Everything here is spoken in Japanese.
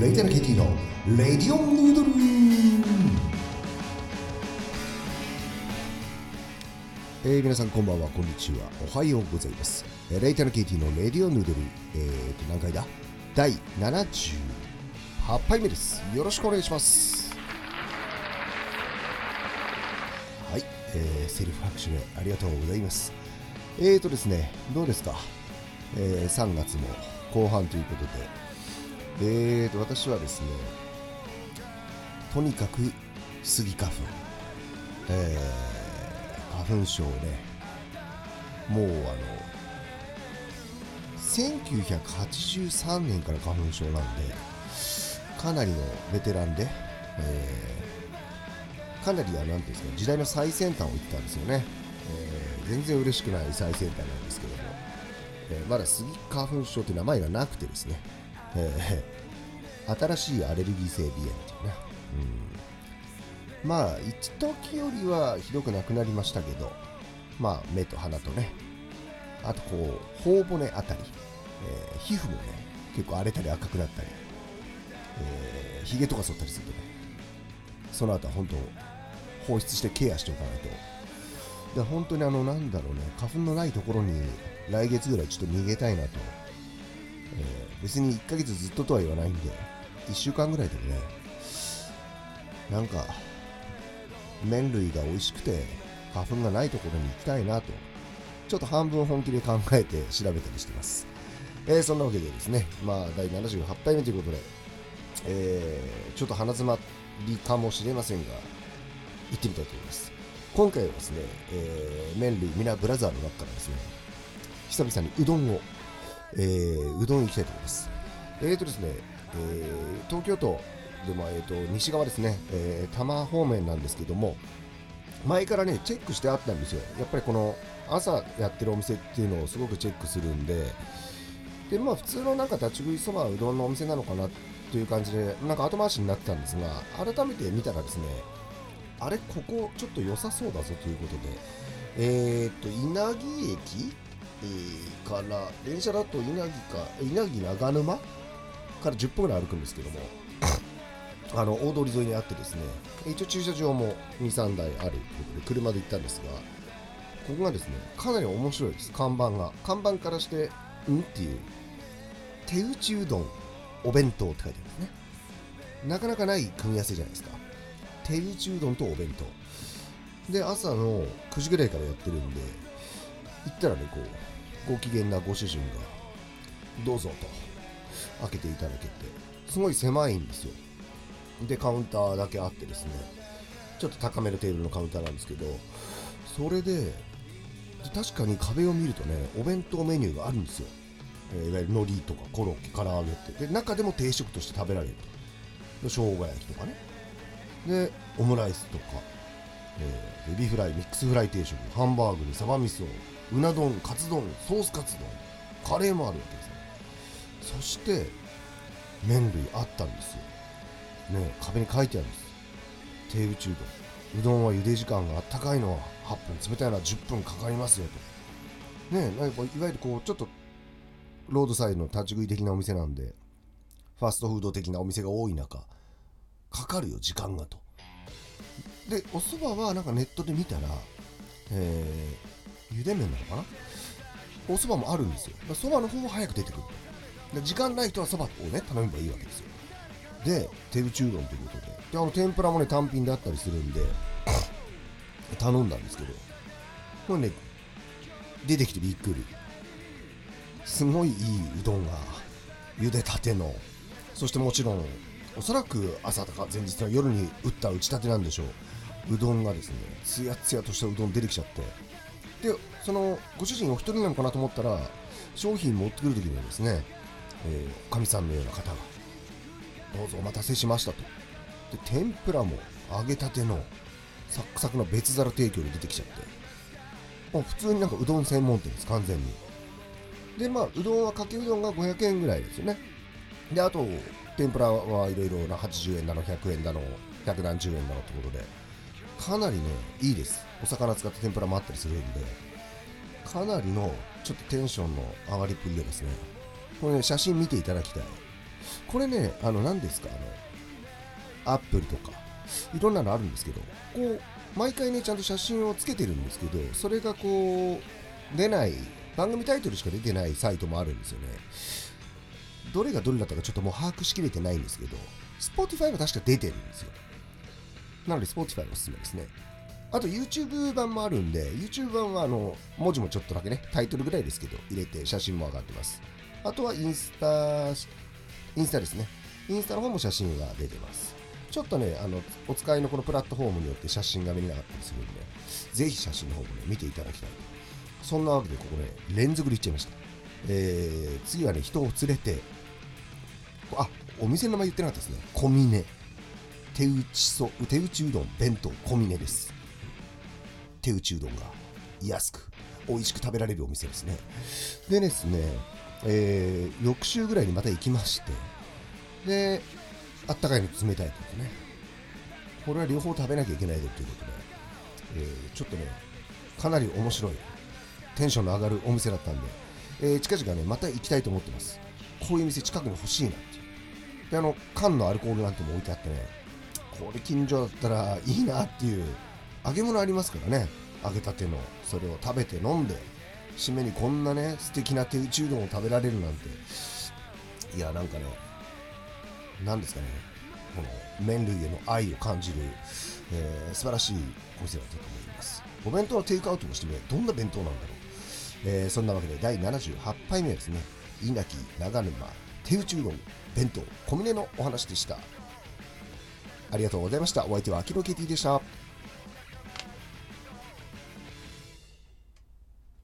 レイタルケティのレディオンヌードルえー、皆さんこんばんはこんにちは。おはようございます。えーレイタルケティのレディオンヌードルえーと何回だ？第78杯目です。よろしくお願いします。はい、えー、セルフ拍手でありがとうございます。えーとですねどうですか、えー、3月も後半ということで。えーと、私はですね、とにかくスギ花粉、えー、花粉症ね、もうあの、1983年から花粉症なんで、かなりのベテランで、えー、かなりは、なんていうんですか、時代の最先端を行ったんですよね。えー、全然嬉しくない最先端なんですけども、えー、まだスギ花粉症という名前がなくてですね、えー、新しいアレルギー性鼻炎っていうね、うん、まあ一時よりはひどくなくなりましたけどまあ目と鼻とね。あとこう頬骨あたり、えー、皮膚もね結構荒れたり赤くなったり、えー、髭とか剃ったりするとね。その後は本当放出してケアしておかないと。で本当にあのなんだろうね。花粉のないところに来月ぐらいちょっと逃げたいなと。え、別に1ヶ月ずっととは言わないんで、1週間ぐらいでもね、なんか、麺類が美味しくて、花粉がないところに行きたいなと、ちょっと半分本気で考えて調べたりしてます。えー、そんなわけでですね、まあ、第78回目ということで、えー、ちょっと鼻詰まりかもしれませんが、行ってみたいと思います。今回はですね、えー、麺類皆ブラザーの中からですね、久々にうどんをえー、うどん行きたいと思います。えーとですね、えー、東京都でも、えーと、西側ですね、えー、多摩方面なんですけども、前からね、チェックしてあったんですよ。やっぱりこの朝やってるお店っていうのをすごくチェックするんで、で、まあ普通のなんか立ち食いそばうどんのお店なのかなっていう感じで、なんか後回しになってたんですが、改めて見たらですね、あれ、ここちょっと良さそうだぞということで、えーと、稲城駅から電車だと稲城か稲城長沼？から10分ぐらい歩くんですけども。あの大通り沿いにあってですね。一応駐車場も23台あるということで車で行ったんですがここがですねかなり面白いです。看板が。看板からしてんっていう手打ちうどんお弁当って書いてあるんですね。なかなかない組み合わせじゃないですか。手打ちうどんとお弁当。で朝の9時ぐらいからやってるんで行ったらねこうご機嫌なご主人がどうぞと開けていただけてすごい狭いんですよ。でカウンターだけあってですねちょっと高めのテーブルのカウンターなんですけどそれで確かに壁を見るとねお弁当メニューがあるんですよ、えー、いわゆる海苔とかコロッケ唐揚げって。で中でも定食として食べられると。生姜焼きとかね。でオムライスとか、えー、エビフライミックスフライ定食ハンバーグにサバ味噌うな丼カツ丼ソースカツ丼カレーもあるわけですよ。そして麺類あったんですよ。ね壁に書いてあるんです。手打ちうどんうどんは茹で時間があったかいのは8分冷たいのは10分かかりますよと。ねなんかいわゆるこうちょっとロードサイドの立ち食い的なお店なんでファストフード的なお店が多い中かかるよ時間がと。でお蕎麦はなんかネットで見たらえー、茹で麺なのかな？お蕎麦もあるんですよ。そばの方は早く出てくる。で時間ない人はそばをね頼めばいいわけですよ。で手打ちうどんということで。であの天ぷらもね単品であったりするんで 頼んだんですけどこれね出てきてびっくり。すごいいいうどんが茹でたての。そしてもちろんおそらく朝とか前日の夜に打った打ちたてなんでしょう。うどんがですねつやつやとしたうどん出てきちゃって。でそのご主人お一人なのかなと思ったら商品持ってくる時にはですねえー、かみさんのような方がどうぞお待たせしましたと。で天ぷらも揚げたてのサクサクの別皿提供で出てきちゃって。もう普通になんかうどん専門店です完全に。でまあうどんはかけうどんが500円ぐらいですよね。であと天ぷらはいろいろな80円だの100円だの100何十円だのってことで。かなりねいいですお魚使った天ぷらもあったりするんでかなりのちょっとテンションの上がりっぷりでですねこれね写真見ていただきたいこれね、あの、何ですか、あの、アップルとか、いろんなのあるんですけど、こう、毎回ね、ちゃんと写真をつけてるんですけど、それがこう、出ない、番組タイトルしか出てないサイトもあるんですよね。どれがどれだったかちょっともう把握しきれてないんですけど、Spotify は確か出てるんですよ。なので Spotify おすすめですね。あと YouTube 版もあるんで、YouTube 版はあの文字もちょっとだけね、タイトルぐらいですけど、入れて写真も上がってます。あとはインスタ、インスタですね。インスタの方も写真が出てます。ちょっとね、あのお使いのこのプラットフォームによって写真が見れなかったりするんで、ぜひ写真の方もね、見ていただきたい。そんなわけで、ここね、連続で行っちゃいました。えー、次はね、人を連れて、あ、お店の名前言ってなかったですね。小峰。手打ちそ、手打ちうどん弁当小峰です。手打ちうどんが安く、美味しく食べられるお店ですね。でですね、えー、翌週ぐらいにまた行きまして、で、あったかいの冷たいのね、これは両方食べなきゃいけないでということで、えー、ちょっとね、かなり面白い、テンションの上がるお店だったんで、えー、近々ね、また行きたいと思ってます。こういう店近くに欲しいなって。で、あの、缶のアルコールなんても置いてあってね、これ近所だったらいいなっていう揚げ物ありますからね。揚げたてのそれを食べて飲んで締めにこんなね素敵な手打ちうどんを食べられるなんて。いやなんかね何ですかね。この麺類への愛を感じる、えー、素晴らしいお店だったと思います。お弁当のテイクアウトもしてみどんな弁当なんだろう、えー、そんなわけで第78杯目ですね稲城長沼手打ちうどん弁当小峰のお話でした。ありがとうございました。お相手はアキロケティでした。